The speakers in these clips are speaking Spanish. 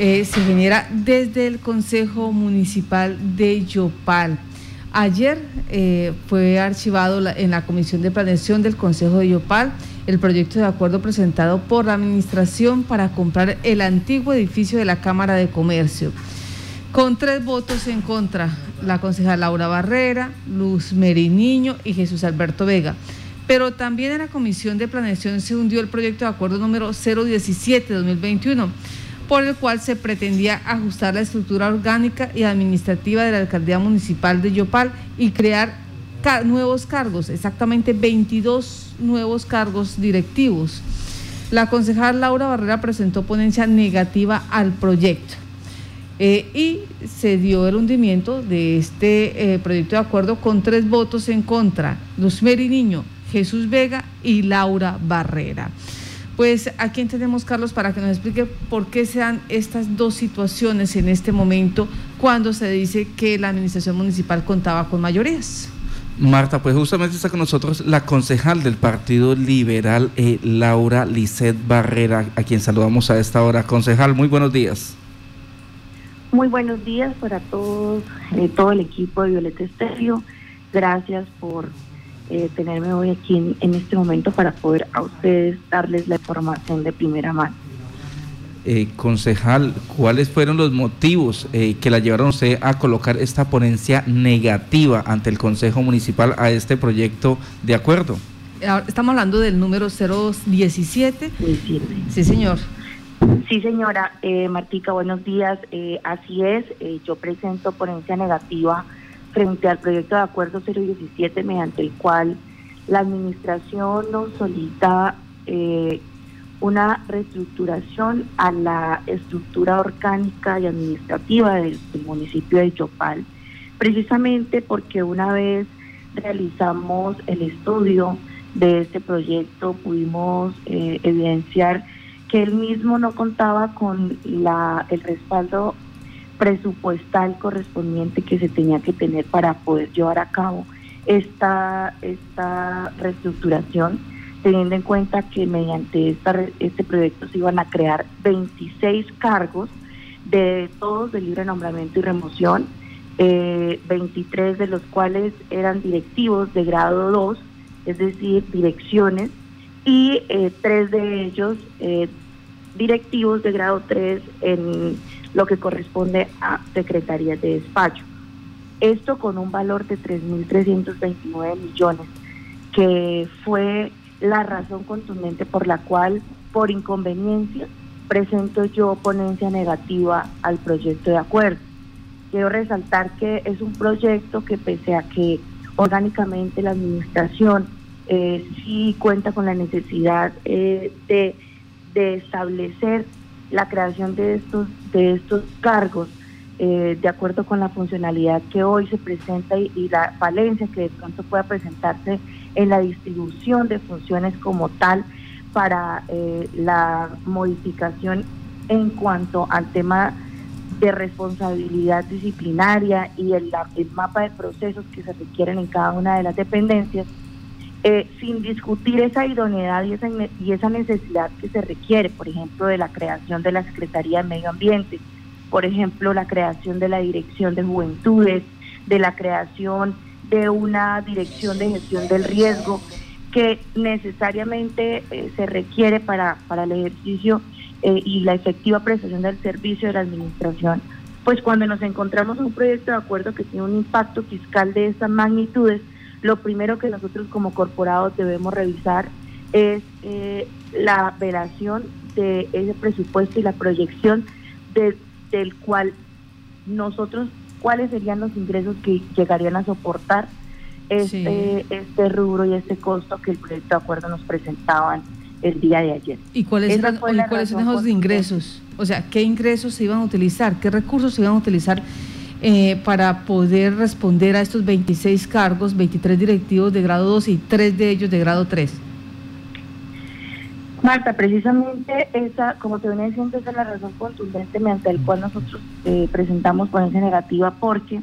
Eh, se genera desde el Consejo Municipal de Yopal. Ayer eh, fue archivado en la Comisión de Planeación del Consejo de Yopal el proyecto de acuerdo presentado por la Administración para comprar el antiguo edificio de la Cámara de Comercio. Con tres votos en contra, la concejal Laura Barrera, Luz Meriniño y Jesús Alberto Vega. Pero también en la Comisión de Planeación se hundió el proyecto de acuerdo número 017 de 2021 por el cual se pretendía ajustar la estructura orgánica y administrativa de la alcaldía municipal de Yopal y crear nuevos cargos, exactamente 22 nuevos cargos directivos. La concejal Laura Barrera presentó ponencia negativa al proyecto eh, y se dio el hundimiento de este eh, proyecto de acuerdo con tres votos en contra, Luz Niño, Jesús Vega y Laura Barrera. Pues aquí tenemos, Carlos, para que nos explique por qué se dan estas dos situaciones en este momento cuando se dice que la administración municipal contaba con mayorías. Marta, pues justamente está con nosotros la concejal del Partido Liberal, eh, Laura Lisset Barrera, a quien saludamos a esta hora. Concejal, muy buenos días. Muy buenos días para todos, eh, todo el equipo de Violeta Estéreo. Gracias por eh, tenerme hoy aquí en, este momento para poder a ustedes darles la información de primera mano. Eh, concejal, ¿cuáles fueron los motivos eh, que la llevaron a usted a colocar esta ponencia negativa ante el Consejo Municipal a este proyecto de acuerdo? Estamos hablando del número 017. Sí, señor. Sí, señora eh, Martica, buenos días. así es, yo presento ponencia negativa frente al proyecto de acuerdo 017 mediante el cual la administración nos solicita eh, una reestructuración a la estructura orgánica y administrativa del, municipio de Yopal, precisamente porque una vez realizamos el estudio de este proyecto pudimos eh, evidenciar que el mismo no contaba con la, el respaldo presupuestal correspondiente que se tenía que tener para poder llevar a cabo esta, esta reestructuración, teniendo en cuenta que mediante esta, este proyecto se iban a crear 26 cargos de todos de libre nombramiento y remoción, 23 eh, de los cuales eran directivos de grado 2, es decir, direcciones, y eh, tres de ellos eh, directivos de grado 3 en lo que corresponde a secretarías de despacho. Esto con un valor de 3.329 millones, que fue la razón contundente por la cual, por inconveniencia, presento yo ponencia negativa al proyecto de acuerdo. Quiero resaltar que es un proyecto que pese a que orgánicamente la administración eh, sí cuenta con la necesidad eh, de, de establecer la creación de estos, de estos cargos eh, de acuerdo con la funcionalidad que hoy se presenta y, la falencia que de pronto pueda presentarse en la distribución de funciones como tal para eh, la modificación en cuanto al tema de responsabilidad disciplinaria y el, el mapa de procesos que se requieren en cada una de las dependencias, eh, sin discutir esa idoneidad y esa, y esa necesidad que se requiere, por ejemplo, de la creación de la Secretaría de Medio Ambiente, por ejemplo, la creación de la Dirección de Juventudes, de la creación de una Dirección de Gestión del Riesgo, que necesariamente eh, se requiere para, para el ejercicio eh, y la efectiva prestación del servicio de la Administración. Pues cuando nos encontramos en un proyecto de acuerdo que tiene un impacto fiscal de estas magnitudes, lo primero que nosotros como corporados debemos revisar es eh, la operación de ese presupuesto y la proyección del cual nosotros, cuáles serían los ingresos que llegarían a soportar este, este rubro y este costo que el proyecto de acuerdo nos presentaban el día de ayer. ¿Y cuáles, eran, cuáles son esos ingresos? O sea, ¿qué ingresos se iban a utilizar? ¿Qué recursos se iban a utilizar eh, para poder responder a estos 26 cargos, 23 directivos de grado 2 y 3 de ellos de grado 3? Marta, precisamente esa, como te venía diciendo, esa es la razón contundente mediante el cual nosotros eh, presentamos ponencia negativa porque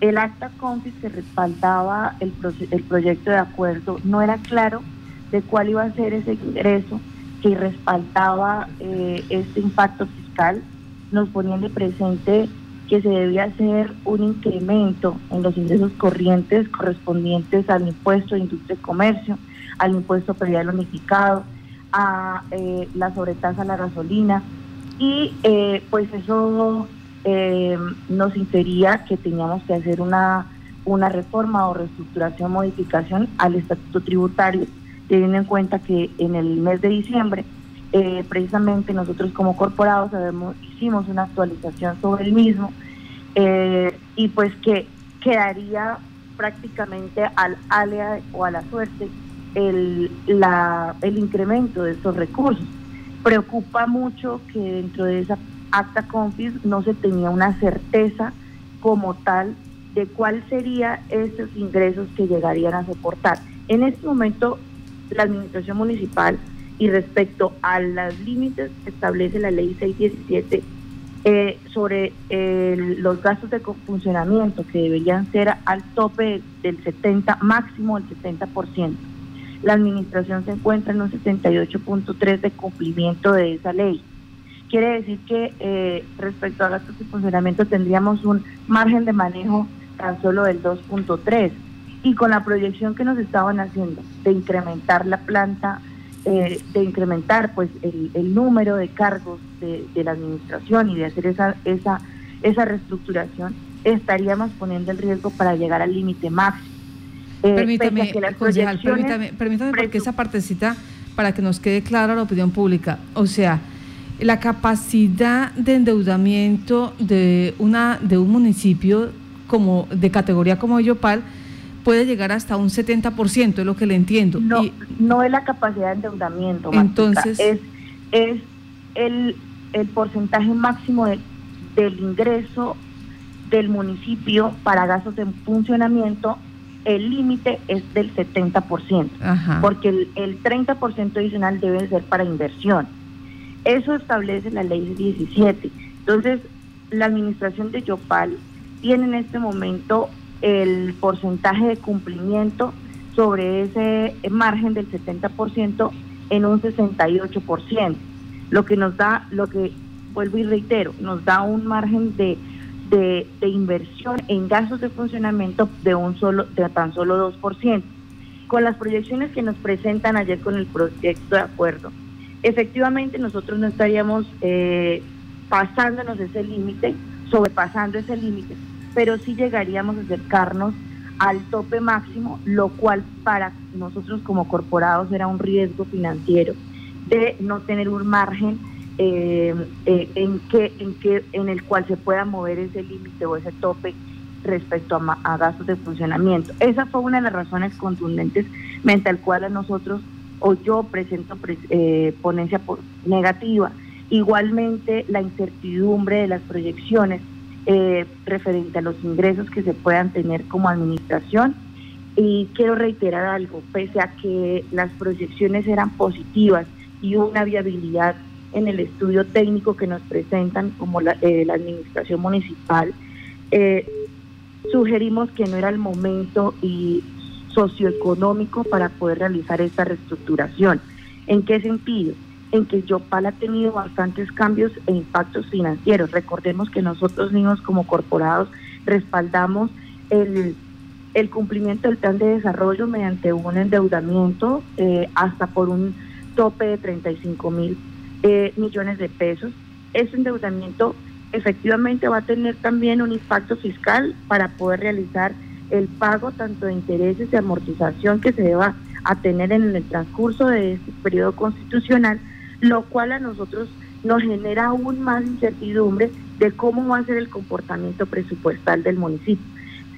el acta confis que respaldaba el, el proyecto de acuerdo no era claro de cuál iba a ser ese ingreso que respaldaba eh, este impacto fiscal nos ponían de presente que se debía hacer un incremento en los ingresos corrientes correspondientes al impuesto de industria y comercio, al impuesto predial unificado, a eh, la sobretasa a la gasolina. Y eh, pues eso eh, nos infería que teníamos que hacer una, una reforma o reestructuración, modificación al estatuto tributario, teniendo en cuenta que en el mes de diciembre eh, precisamente nosotros como corporados hicimos una actualización sobre el mismo eh, y pues que quedaría prácticamente al alea o a la suerte el, la, el incremento de estos recursos. Preocupa mucho que dentro de esa acta confis no se tenía una certeza como tal de cuál sería esos ingresos que llegarían a soportar. En este momento, la administración municipal y respecto a los límites que establece la ley 617 eh, sobre los gastos de funcionamiento que deberían ser al tope del 70, máximo del 70%. La administración se encuentra en un 78.3 de cumplimiento de esa ley. Quiere decir que eh, respecto a gastos de funcionamiento tendríamos un margen de manejo tan solo del 2.3 y con la proyección que nos estaban haciendo de incrementar la planta eh, de incrementar pues el, número de cargos de, la administración y de hacer esa, esa, esa reestructuración, estaríamos poniendo el riesgo para llegar al límite máximo. Eh, permítame, permítame, permítame porque esa partecita, para que nos quede clara la opinión pública, o sea, la capacidad de endeudamiento de una de un municipio como de categoría como Yopal puede llegar hasta un 70%, es lo que le entiendo. No, no es la capacidad de endeudamiento. Entonces. Es, es el, el porcentaje máximo del ingreso del municipio para gastos de funcionamiento. El límite es del 70%, porque el, el 30% adicional debe ser para inversión. Eso establece la ley 17. Entonces, la administración de Yopal tiene en este momento el porcentaje de cumplimiento sobre ese margen del 70% en un 68%, lo que nos da, lo que vuelvo y reitero, nos da un margen de, de, inversión en gastos de funcionamiento de un solo, de tan solo 2%. Con las proyecciones que nos presentan ayer con el proyecto de acuerdo, efectivamente nosotros no estaríamos eh, pasándonos ese límite, sobrepasando ese límite, pero sí llegaríamos a acercarnos al tope máximo, lo cual para nosotros como corporados era un riesgo financiero de no tener un margen eh, eh, en que en que en el cual se pueda mover ese límite o ese tope respecto a, gastos de funcionamiento. Esa fue una de las razones contundentes mediante al cual a nosotros o yo presento eh, ponencia negativa. Igualmente la incertidumbre de las proyecciones eh, referente a los ingresos que se puedan tener como administración. Y quiero reiterar algo, pese a que las proyecciones eran positivas y una viabilidad en el estudio técnico que nos presentan como la, eh, administración municipal, eh, sugerimos que no era el momento y socioeconómico para poder realizar esta reestructuración. ¿En qué sentido? En que Yopal ha tenido bastantes cambios e impactos financieros. Recordemos que nosotros mismos como corporados respaldamos el, cumplimiento del plan de desarrollo mediante un endeudamiento eh, hasta por un tope de 35 mil eh, millones de pesos. Ese endeudamiento efectivamente va a tener también un impacto fiscal para poder realizar el pago tanto de intereses y amortización que se deba a tener en el transcurso de este periodo constitucional, lo cual a nosotros nos genera aún más incertidumbre de cómo va a ser el comportamiento presupuestal del municipio.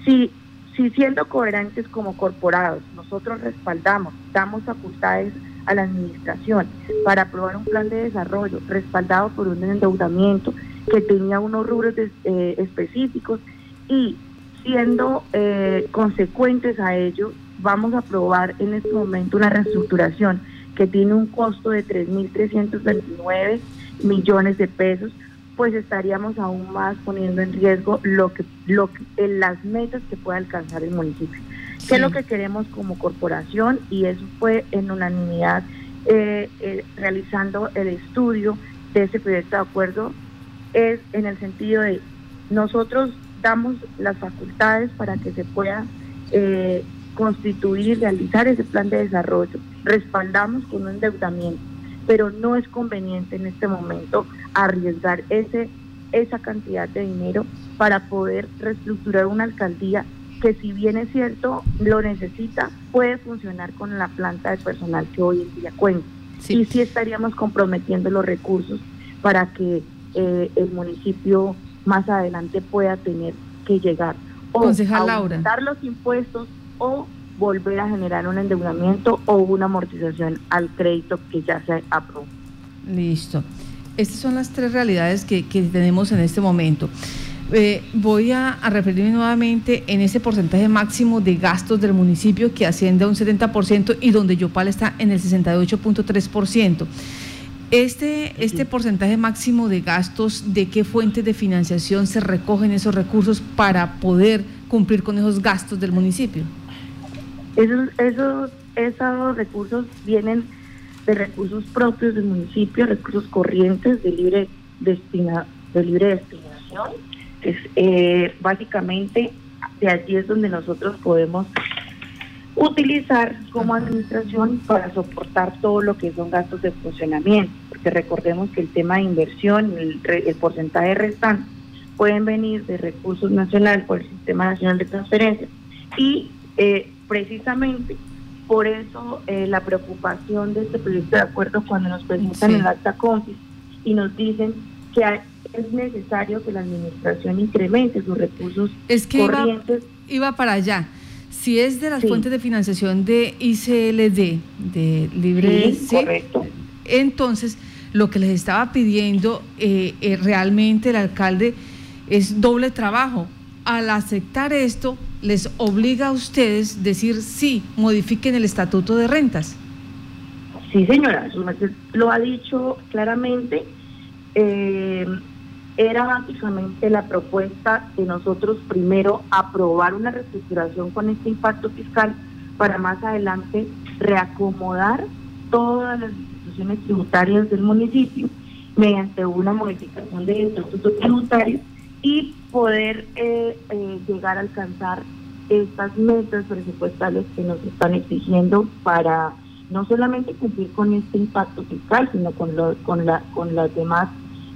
Si, si siendo coherentes como corporados, nosotros respaldamos, damos facultades a la administración para aprobar un plan de desarrollo respaldado por un endeudamiento que tenía unos rubros eh, específicos y siendo eh, consecuentes a ello, vamos a aprobar en este momento una reestructuración que tiene un costo de 3.329 millones de pesos, pues estaríamos aún más poniendo en riesgo lo que, lo en las metas que pueda alcanzar el municipio. ¿Qué es lo que queremos como corporación? Y eso fue en unanimidad eh, eh, realizando el estudio de ese proyecto de acuerdo. es en el sentido de nosotros damos las facultades para que se pueda eh, constituir y realizar ese plan de desarrollo, respaldamos con un endeudamiento, pero no es conveniente en este momento arriesgar ese esa cantidad de dinero para poder reestructurar una alcaldía que si bien es cierto lo necesita, puede funcionar con la planta de personal que hoy en día cuenta. Y sí estaríamos comprometiendo los recursos para que eh, el municipio más adelante pueda tener que llegar o aumentar los impuestos o volver a generar un endeudamiento o una amortización al crédito que ya se aprobó. Listo. Estas son las tres realidades que, tenemos en este momento. Eh, voy a, referirme nuevamente en ese porcentaje máximo de gastos del municipio que asciende a un 70% y donde Yopal está en el 68.3%. Este, este porcentaje máximo de gastos, ¿de qué fuentes de financiación se recogen esos recursos para poder cumplir con esos gastos del municipio? Esos, esos, esos recursos vienen de recursos propios del municipio, recursos corrientes de libre, destina, de libre destinación. Es, eh, básicamente, de allí es donde nosotros podemos utilizar como administración para soportar todo lo que son gastos de funcionamiento, porque recordemos que el tema de inversión, el, el porcentaje restante, pueden venir de recursos nacionales por el Sistema Nacional de Transferencias y eh, precisamente por eso eh, la preocupación de este proyecto de acuerdo cuando nos presentan el acta confis y nos dicen que es necesario que la administración incremente sus recursos es que corrientes. Iba, para allá. Si es de las fuentes de financiación de ICLD, de Libre, sí, correcto. entonces lo que les estaba pidiendo eh, eh, realmente el alcalde es doble trabajo. Al aceptar esto, les obliga a ustedes decir sí, modifiquen el estatuto de rentas. Sí, señora, lo ha dicho claramente. Eh, era básicamente la propuesta de nosotros primero aprobar una reestructuración con este impacto fiscal para más adelante reacomodar todas las instituciones tributarias del municipio mediante una modificación del estatuto tributario y poder eh, eh, llegar a alcanzar estas metas presupuestales que nos están exigiendo para no solamente cumplir con este impacto fiscal, sino con, con, la, con los demás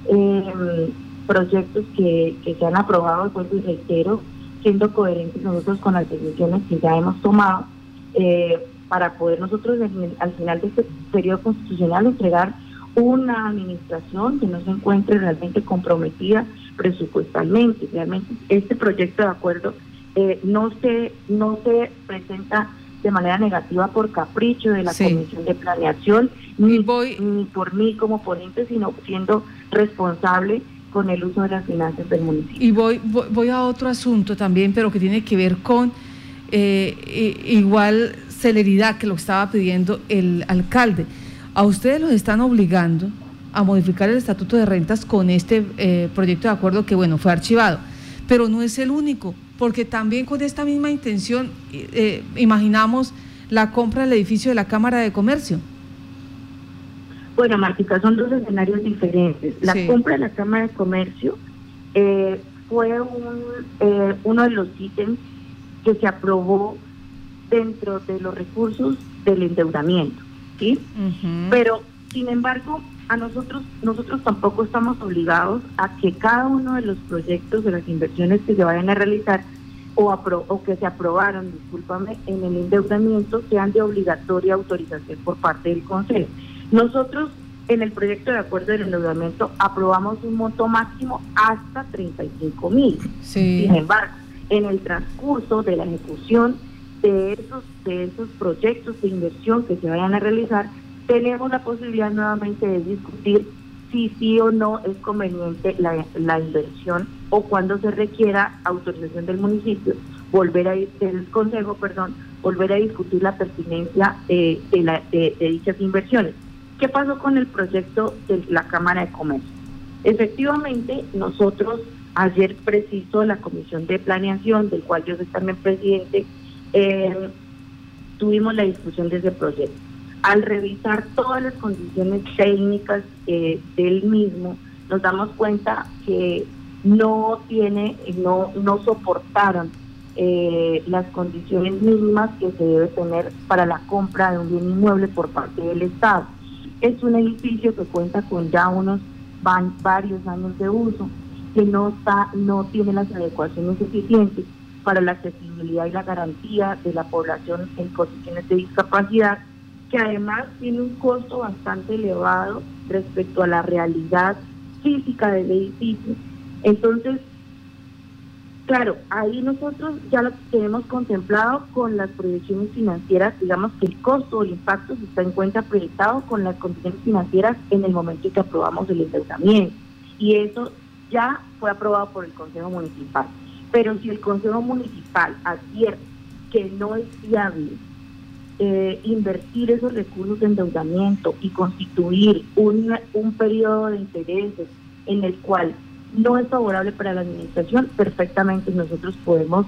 em, proyectos que, se han aprobado, pues y reitero, siendo coherentes nosotros con las decisiones que ya hemos tomado, eh, para poder nosotros al final de este periodo constitucional entregar una administración que no se encuentre realmente comprometida presupuestalmente. Realmente este proyecto de acuerdo eh, no se no se presenta de manera negativa por capricho de la Comisión de Planeación, ni, ni por mí como ponente, sino siendo responsable con el uso de las finanzas del municipio. Y voy, voy, a otro asunto también, pero que tiene que ver con eh, igual celeridad que lo estaba pidiendo el alcalde. A ustedes los están obligando a modificar el estatuto de rentas con este eh, proyecto de acuerdo que, bueno, fue archivado. Pero no es el único, porque también con esta misma intención eh, imaginamos la compra del edificio de la Cámara de Comercio. Bueno, Martica, son dos escenarios diferentes. La compra de la Cámara de Comercio eh, fue un, uno de los ítems que se aprobó dentro de los recursos del endeudamiento, ¿sí? Pero, sin embargo, a nosotros, nosotros tampoco estamos obligados a que cada uno de los proyectos de las inversiones que se vayan a realizar o, o que se aprobaron, discúlpame, en el endeudamiento sean de obligatoria autorización por parte del Consejo. Nosotros en el proyecto de acuerdo del endeudamiento aprobamos un monto máximo hasta 35 mil. Sin embargo, en el transcurso de la ejecución de esos, de esos proyectos de inversión que se vayan a realizar, tenemos la posibilidad nuevamente de discutir si sí o no es conveniente la, la inversión o cuando se requiera autorización del municipio, volver a del consejo, perdón, volver a discutir la pertinencia de, la, de, dichas inversiones. ¿Qué pasó con el proyecto de la Cámara de Comercio? Efectivamente, nosotros ayer preciso la Comisión de Planeación, del cual yo soy también presidente, eh, tuvimos la discusión de ese proyecto al revisar todas las condiciones técnicas eh, del mismo, nos damos cuenta que no tiene, no, no soportaron eh, las condiciones mínimas que se debe tener para la compra de un bien inmueble por parte del Estado. Es un edificio que cuenta con ya unos van, varios años de uso, que no está, no tiene las adecuaciones suficientes para la accesibilidad y la garantía de la población en condiciones de discapacidad, que además tiene un costo bastante elevado respecto a la realidad física del edificio. Entonces, claro, ahí nosotros ya lo tenemos contemplado con las proyecciones financieras, digamos que el costo o el impacto se está en cuenta proyectado con las condiciones financieras en el momento en que aprobamos el endeudamiento. Y eso ya fue aprobado por el Consejo Municipal. Pero si el Consejo Municipal advierte que no es viable eh, invertir esos recursos de endeudamiento y constituir un, un periodo de intereses en el cual no es favorable para la administración, perfectamente nosotros podemos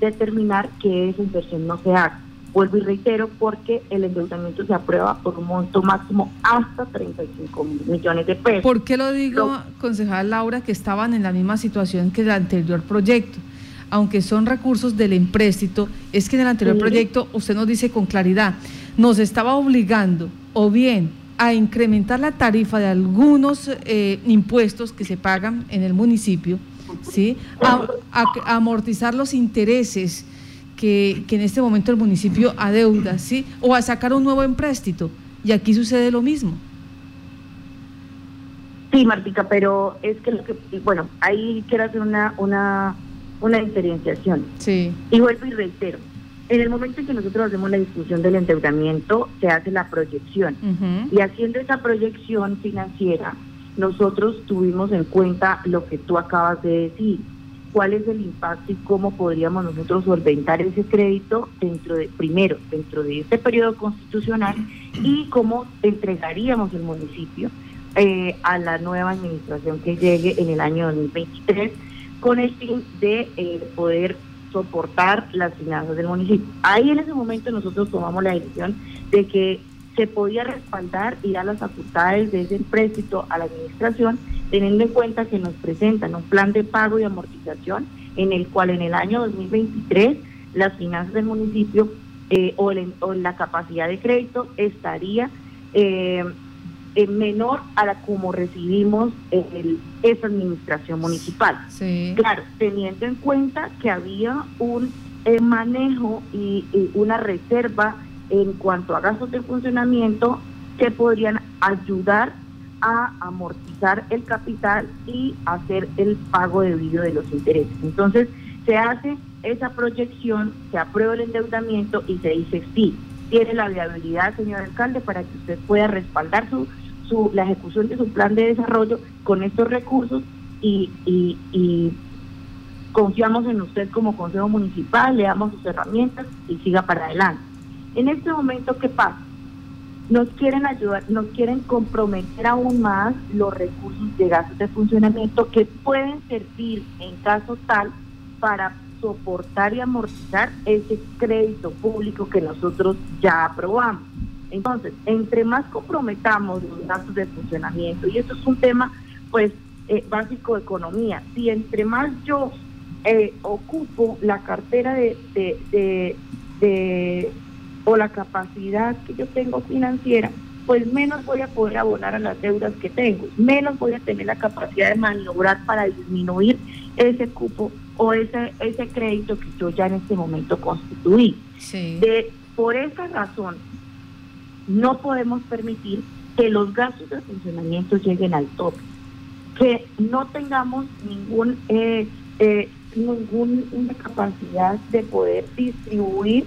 determinar que esa inversión no se haga. Vuelvo y reitero, porque el endeudamiento se aprueba por un monto máximo hasta 35 mil millones de pesos. ¿Por qué lo digo, concejal Laura, que estaban en la misma situación que el anterior proyecto? Aunque son recursos del empréstito, es que en el anterior proyecto usted nos dice con claridad, nos estaba obligando o bien a incrementar la tarifa de algunos eh, impuestos que se pagan en el municipio, ¿sí? a, amortizar los intereses que, en este momento el municipio adeuda, ¿sí? o a sacar un nuevo empréstito. Y aquí sucede lo mismo. Sí, Martica, pero es que lo que, bueno, ahí quiero hacer una, una, una diferenciación. Sí. Y vuelvo y reitero, en el momento en que nosotros hacemos la discusión del endeudamiento, se hace la proyección. Y haciendo esa proyección financiera, nosotros tuvimos en cuenta lo que tú acabas de decir, cuál es el impacto y cómo podríamos nosotros solventar ese crédito dentro de, primero, dentro de este periodo constitucional y cómo entregaríamos el municipio eh, a la nueva administración que llegue en el año 2023 con el fin de eh, poder soportar las finanzas del municipio. Ahí en ese momento nosotros tomamos la decisión de que se podía respaldar y dar las facultades de ese empréstito a la administración, teniendo en cuenta que nos presentan un plan de pago y amortización en el cual en el año 2023 las finanzas del municipio eh, o, la capacidad de crédito estaría eh, menor a la como recibimos el, esa administración municipal. Claro, teniendo en cuenta que había un eh, manejo y, una reserva en cuanto a gastos de funcionamiento que podrían ayudar a amortizar el capital y hacer el pago debido de los intereses. Entonces, se hace esa proyección, se aprueba el endeudamiento y se dice sí, tiene la viabilidad, señor alcalde, para que usted pueda respaldar su la ejecución de su plan de desarrollo con estos recursos y, y, confiamos en usted como Consejo Municipal, le damos sus herramientas y siga para adelante. En este momento, ¿qué pasa? Nos quieren ayudar, nos quieren comprometer aún más los recursos de gastos de funcionamiento que pueden servir en caso tal para soportar y amortizar ese crédito público que nosotros ya aprobamos. Entonces, entre más comprometamos los gastos de funcionamiento, y eso es un tema pues eh, básico de economía, si entre más yo eh, ocupo la cartera de, de, de, o la capacidad que yo tengo financiera, pues menos voy a poder abonar a las deudas que tengo, menos voy a tener la capacidad de maniobrar para disminuir ese cupo o ese ese crédito que yo ya en este momento constituí. De, por esa razón, no podemos permitir que los gastos de funcionamiento lleguen al tope, que no tengamos ningún eh, eh, ninguna capacidad de poder distribuir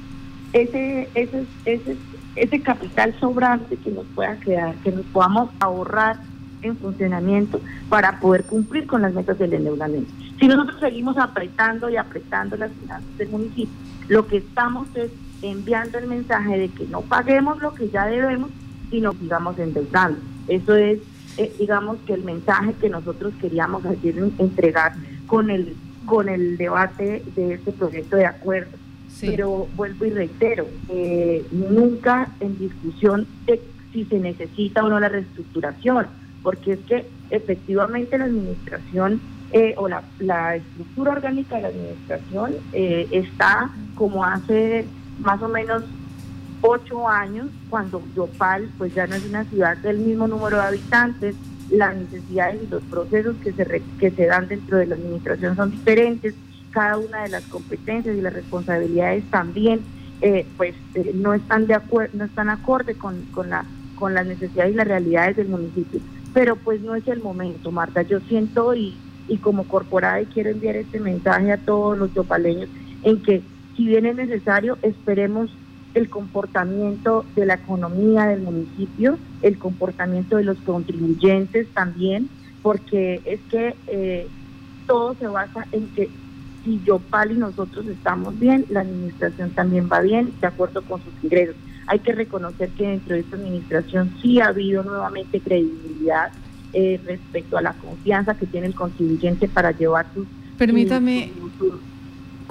ese, ese, ese, ese capital sobrante que nos pueda quedar, que nos podamos ahorrar en funcionamiento para poder cumplir con las metas del endeudamiento. Si nosotros seguimos apretando y apretando las finanzas del municipio, lo que estamos es enviando el mensaje de que no paguemos lo que ya debemos y nos sigamos endeudando. Eso es, eh, digamos, que el mensaje que nosotros queríamos ayer entregar con el, con el debate de este proyecto de acuerdo. Pero vuelvo y reitero, eh, nunca en discusión de si se necesita o no la reestructuración, porque es que efectivamente la administración eh, o la, la, estructura orgánica de la administración eh, está como hace más o menos ocho años, cuando Yopal pues ya no es una ciudad del mismo número de habitantes, las necesidades y los procesos que se, que se dan dentro de la administración son diferentes, cada una de las competencias y las responsabilidades también eh, pues eh, no están de acuerdo, no están acorde con, con la con las necesidades y las realidades del municipio. Pero pues no es el momento, Marta. Yo siento y, y como corporada y quiero enviar este mensaje a todos los yopaleños en que si bien es necesario, esperemos el comportamiento de la economía del municipio, el comportamiento de los contribuyentes también, porque es que eh, todo se basa en que si Yopal y nosotros estamos bien, la administración también va bien, de acuerdo con sus ingresos. Hay que reconocer que dentro de esta administración sí ha habido nuevamente credibilidad eh, respecto a la confianza que tiene el contribuyente para llevar sus... Permítame...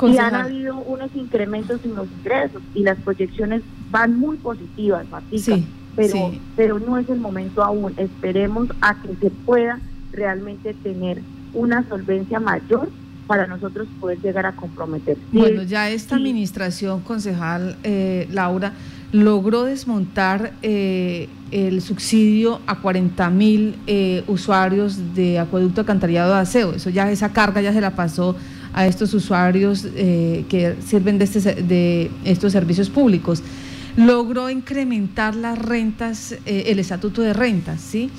y han habido unos incrementos en los ingresos y las proyecciones van muy positivas, Matica, pero, pero no es el momento aún. Esperemos a que se pueda realmente tener una solvencia mayor para nosotros poder llegar a comprometer. Bueno, ya esta administración, concejal eh, Laura, logró desmontar eh, el subsidio a 40 mil eh, usuarios de acueducto alcantarillado de aseo. Eso ya, esa carga ya se la pasó a estos usuarios eh, que sirven de, este, de estos servicios públicos. Logró incrementar las rentas, el estatuto de rentas, ¿sí?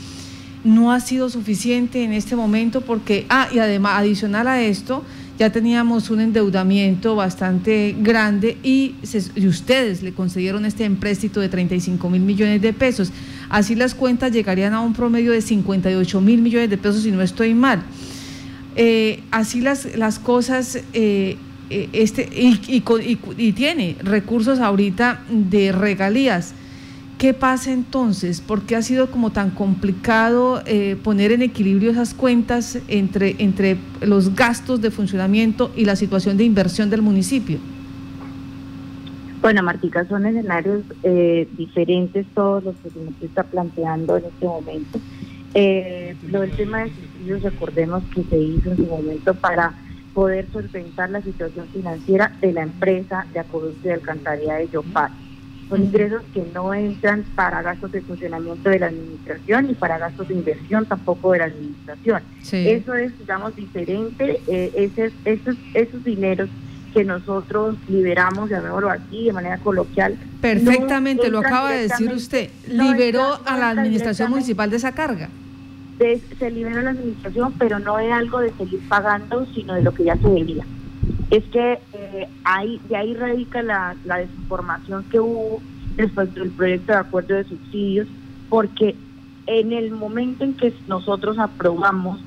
No ha sido suficiente en este momento porque, ah, y además, adicional a esto, ya teníamos un endeudamiento bastante grande y, ustedes le concedieron este empréstito de 35 mil millones de pesos. Así las cuentas llegarían a un promedio de 58 mil millones de pesos si no estoy mal. Eh, así las, las cosas, eh, eh, este, y, y tiene recursos ahorita de regalías ¿Qué pasa entonces? ¿Por qué ha sido como tan complicado eh, poner en equilibrio esas cuentas entre, entre los gastos de funcionamiento y la situación de inversión del municipio? Bueno, Martica, son escenarios eh, diferentes todos los que se está planteando en este momento. Eh, lo del tema de subsidios, recordemos que se hizo en su momento para poder solventar la situación financiera de la empresa de acueducto de alcantarilla de Yopal son ingresos que no entran para gastos de funcionamiento de la administración y para gastos de inversión tampoco de la administración. Eso es, digamos, diferente. Eh, ese, esos, esos dineros que nosotros liberamos, llamémoslo así, de manera coloquial. Perfectamente, lo acaba de decir usted. Liberó a la administración municipal de esa carga. Se liberó a la administración, pero no es algo de seguir pagando, sino de lo que ya se debía. Es que eh, ahí, de ahí radica la, desinformación que hubo respecto del proyecto de acuerdo de subsidios, porque en el momento en que nosotros aprobamos,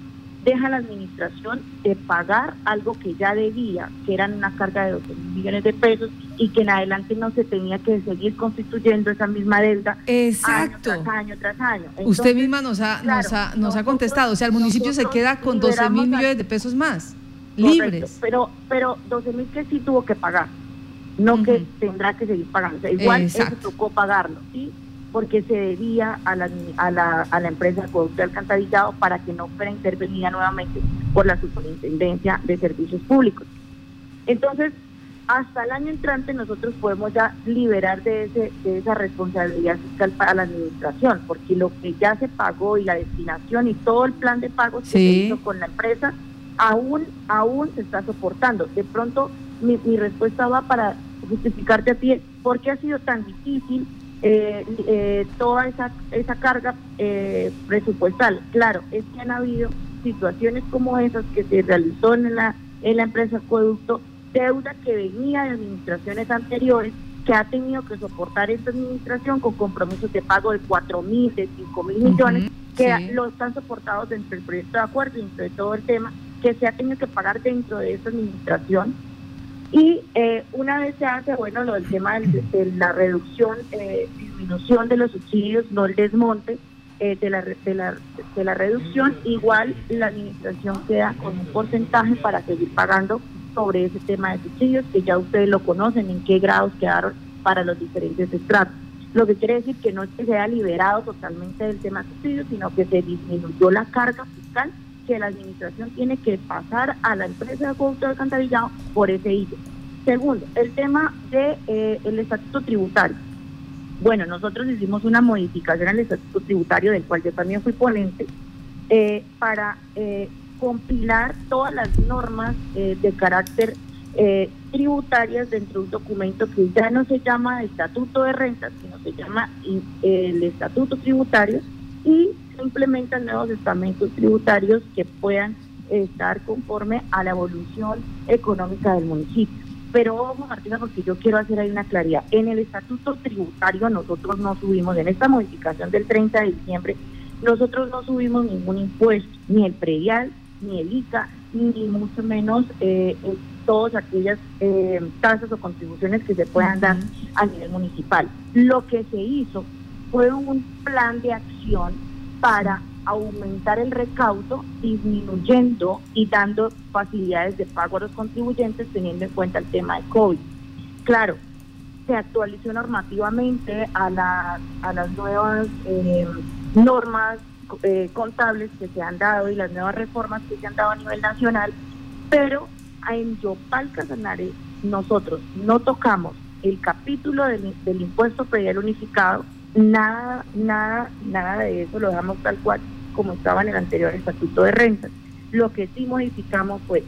deja la administración de pagar algo que ya debía, que eran una carga de 12 mil millones de pesos y que en adelante no se tenía que seguir constituyendo esa misma deuda Exacto. año tras año tras año. Usted misma nos ha, nos ha, nos ha contestado, o sea, el municipio se queda con 12 mil millones de pesos más libres. Pero, pero 12 mil que sí tuvo que pagar, no que tendrá que seguir pagando. igual eso tocó pagarlo, ¿sí? Porque se debía a la, a la, a la empresa de producto alcantarillado para que no fuera intervenida nuevamente por la Superintendencia de Servicios Públicos. Entonces, hasta el año entrante nosotros podemos ya liberar de, ese, de esa responsabilidad fiscal para la administración, porque lo que ya se pagó y la destinación y todo el plan de pagos que se hizo con la empresa aún, aún se está soportando. De pronto, mi, respuesta va para justificarte a ti por qué ha sido tan difícil eh, eh, toda esa, esa carga eh, presupuestal. Claro, es que han habido situaciones como esas que se realizó en la, en la empresa Acueducto, deuda que venía de administraciones anteriores que ha tenido que soportar esta administración con compromisos de pago de 4 mil, de 5 mil millones, que lo están soportados dentro del proyecto de acuerdo, dentro de todo el tema, que se ha tenido que pagar dentro de esta administración. Y eh, una vez se hace, bueno, lo del tema de, la reducción, eh, disminución de los subsidios, no el desmonte eh, de, la, de, la, de la reducción, igual la administración queda con un porcentaje para seguir pagando sobre ese tema de subsidios, que ya ustedes lo conocen, en qué grados quedaron para los diferentes estratos. lo que quiere decir que no es que se haya liberado totalmente del tema subsidio, sino que se disminuyó la carga fiscal que la administración tiene que pasar a la empresa de acueducto de alcantarillado por ese IVA. Segundo, el tema del de, eh, estatuto tributario. Bueno, nosotros hicimos una modificación al estatuto tributario, del cual yo también fui ponente, eh, para eh, compilar todas las normas de carácter tributarias dentro de un documento que ya no se llama Estatuto de Rentas, sino se llama el Estatuto Tributario y se implementan nuevos estamentos tributarios que puedan estar conforme a la evolución económica del municipio. Pero ojo, Martina, porque yo quiero hacer ahí una claridad. En el estatuto tributario nosotros no subimos, en esta modificación del 30 de diciembre, nosotros no subimos ningún impuesto, ni el predial, ni el ICA, ni mucho menos eh, todas aquellas eh, tasas o contribuciones que se puedan dar a nivel municipal. Lo que se hizo fue un plan de acción para aumentar el recaudo, disminuyendo y dando facilidades de pago a los contribuyentes teniendo en cuenta el tema de COVID. Claro, se actualizó normativamente a, a las nuevas eh, normas eh, contables que se han dado y las nuevas reformas que se han dado a nivel nacional, pero en Yopal Casanare nosotros no tocamos el capítulo del, del impuesto predial unificado Nada, nada, nada de eso lo dejamos tal cual como estaba en el anterior estatuto de rentas. Lo que sí modificamos fue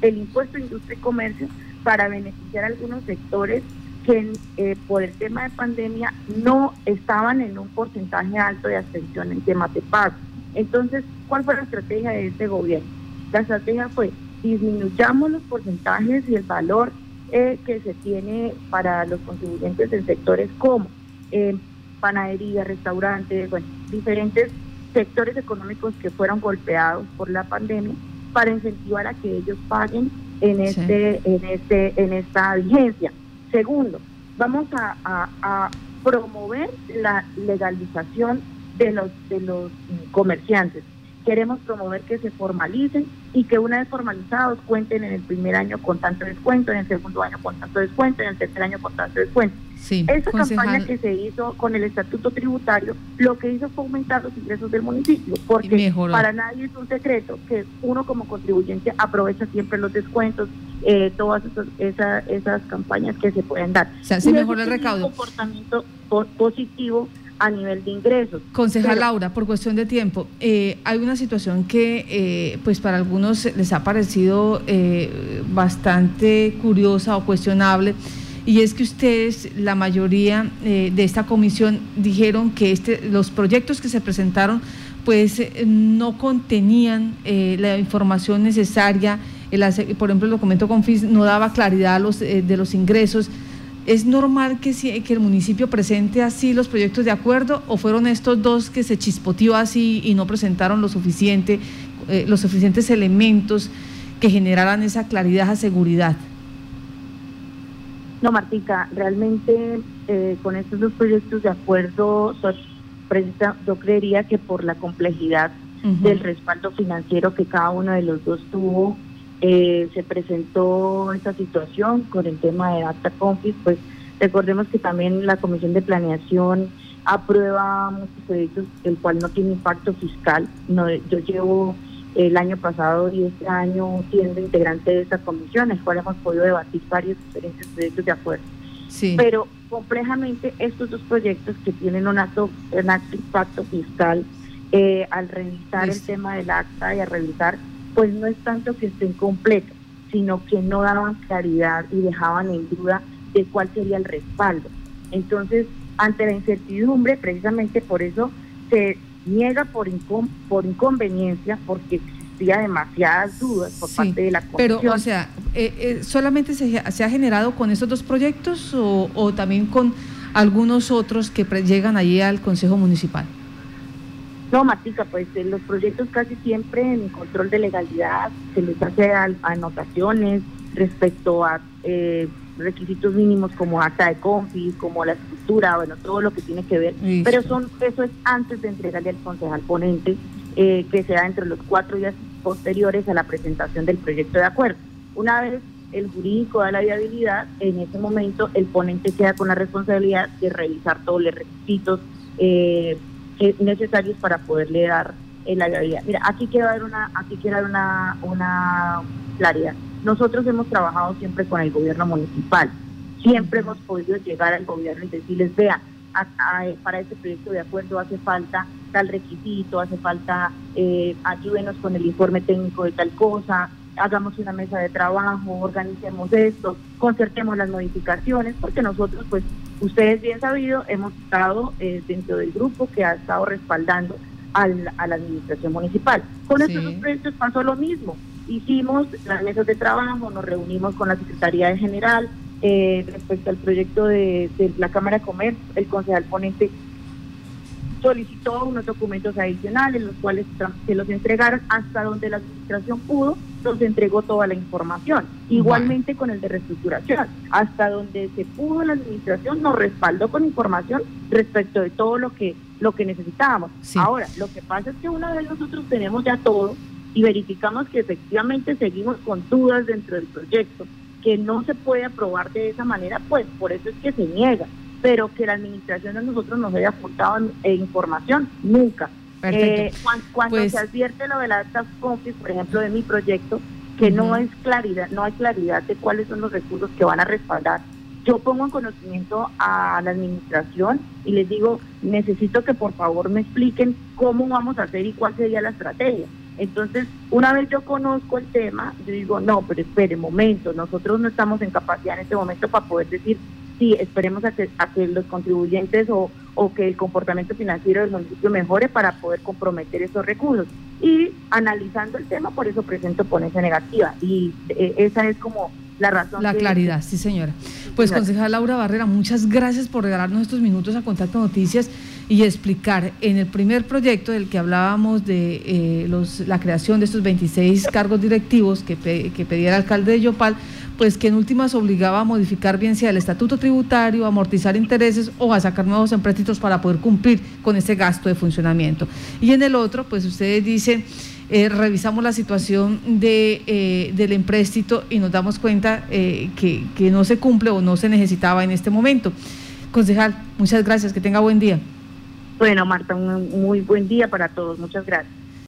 el impuesto de industria y comercio para beneficiar a algunos sectores que eh, por el tema de pandemia no estaban en un porcentaje alto de abstención en temas de pago. Entonces, ¿cuál fue la estrategia de este gobierno? La estrategia fue disminuyamos los porcentajes y el valor eh, que se tiene para los contribuyentes en sectores como eh, panadería, restaurantes, bueno, diferentes sectores económicos que fueron golpeados por la pandemia para incentivar a que ellos paguen en este, en este, en esta vigencia. Segundo, vamos a, promover la legalización de los de los comerciantes. Queremos promover que se formalicen y que una vez formalizados cuenten en el primer año con tanto descuento, en el segundo año con tanto descuento, en el tercer año con tanto descuento. Esa campaña que se hizo con el estatuto tributario, lo que hizo fue aumentar los ingresos del municipio, porque para nadie es un secreto que uno como contribuyente aprovecha siempre los descuentos, eh, todas esas, esas, campañas que se pueden dar. O sea, se mejora el recaudo. Un comportamiento positivo a nivel de ingresos. Concejal Laura, por cuestión de tiempo, eh, hay una situación que eh, pues para algunos les ha parecido eh, bastante curiosa o cuestionable y es que ustedes, la mayoría de esta comisión, dijeron que este, los proyectos que se presentaron pues no contenían eh, la información necesaria, el, por ejemplo el documento Confis no daba claridad los, de los ingresos. ¿Es normal que, que el municipio presente así los proyectos de acuerdo o fueron estos dos que se chispoteó así y no presentaron lo suficiente, los suficientes elementos que generaran esa claridad, esa seguridad? No, Martica, realmente eh, con estos dos proyectos de acuerdo, yo creería que por la complejidad del respaldo financiero que cada uno de los dos tuvo, eh, se presentó esta situación con el tema de Acta Confis, pues recordemos que también la Comisión de Planeación aprueba muchos proyectos el cual no tiene impacto fiscal. No, yo llevo el año pasado y este año siendo integrante de esta comisión, en el cual hemos podido debatir varios diferentes proyectos de acuerdo. Sí. Pero complejamente estos dos proyectos que tienen un alto, un alto impacto fiscal, eh, al revisar el tema del acta y al revisar, pues no es tanto que estén completos, sino que no daban claridad y dejaban en duda de cuál sería el respaldo. Entonces, ante la incertidumbre, precisamente por eso se niega por, por inconveniencia porque existía demasiadas dudas por parte de la comisión. Pero, o sea, eh, eh, ¿solamente se, ha generado con estos dos proyectos o, también con algunos otros que llegan allí al Consejo Municipal? No, Matica, pues eh, los proyectos casi siempre en control de legalidad se les hace anotaciones respecto a requisitos mínimos como acta de confis, como la estructura, bueno, todo lo que tiene que ver, pero son eso es antes de entregarle al concejal ponente, eh, que sea entre los cuatro días posteriores a la presentación del proyecto de acuerdo. Una vez el jurídico da la viabilidad, en ese momento el ponente queda con la responsabilidad de revisar todos los requisitos eh, necesarios para poderle dar eh, la viabilidad. Mira, aquí quiero dar una, aquí quiero dar una, una claridad. Nosotros hemos trabajado siempre con el gobierno municipal, siempre hemos podido llegar al gobierno y decirles, vea, para este proyecto de acuerdo hace falta tal requisito, hace falta eh, ayúdenos con el informe técnico de tal cosa, hagamos una mesa de trabajo, organicemos esto, concertemos las modificaciones, porque nosotros, pues, ustedes bien sabido, hemos estado eh, dentro del grupo que ha estado respaldando al, a la administración municipal. Con estos dos proyectos pasó lo mismo. Hicimos las mesas de trabajo, nos reunimos con la Secretaría de General eh, respecto al proyecto de, de la Cámara de Comercio, el concejal ponente solicitó unos documentos adicionales, los cuales se los entregaron hasta donde la administración pudo, nos entregó toda la información. Igualmente con el de reestructuración, hasta donde se pudo la administración nos respaldó con información respecto de todo lo que lo que necesitábamos. Ahora, lo que pasa es que una vez nosotros tenemos ya todo y verificamos que efectivamente seguimos con dudas dentro del proyecto, que no se puede aprobar de esa manera, pues por eso es que se niega pero que la administración a nosotros nos haya aportado información, nunca. Eh, cuando, pues se advierte lo de las confis, por ejemplo, de mi proyecto, que no es claridad, no hay claridad de cuáles son los recursos que van a respaldar. Yo pongo en conocimiento a la administración y les digo, necesito que por favor me expliquen cómo vamos a hacer y cuál sería la estrategia. Entonces, una vez yo conozco el tema, yo digo, no, pero espere, momento, nosotros no estamos en capacidad en este momento para poder decir sí, esperemos a que, a que los contribuyentes o, o que el comportamiento financiero del municipio mejore para poder comprometer esos recursos. Y analizando el tema, por eso presento ponencia negativa. Y eh, esa es como la razón. La claridad, sí señora. Pues concejal Laura Barrera, muchas gracias por regalarnos estos minutos a Contacto Noticias y explicar en el primer proyecto del que hablábamos de eh, los, la creación de estos 26 cargos directivos que, que pedía el alcalde de Yopal, pues que en últimas obligaba a modificar bien sea el estatuto tributario, a amortizar intereses o a sacar nuevos empréstitos para poder cumplir con ese gasto de funcionamiento. Y en el otro, pues ustedes dicen, eh, revisamos la situación de, eh, del empréstito y nos damos cuenta eh, que, que no se cumple o no se necesitaba en este momento. Concejal, muchas gracias, que tenga buen día. Bueno, Marta, un muy buen día para todos. Muchas gracias.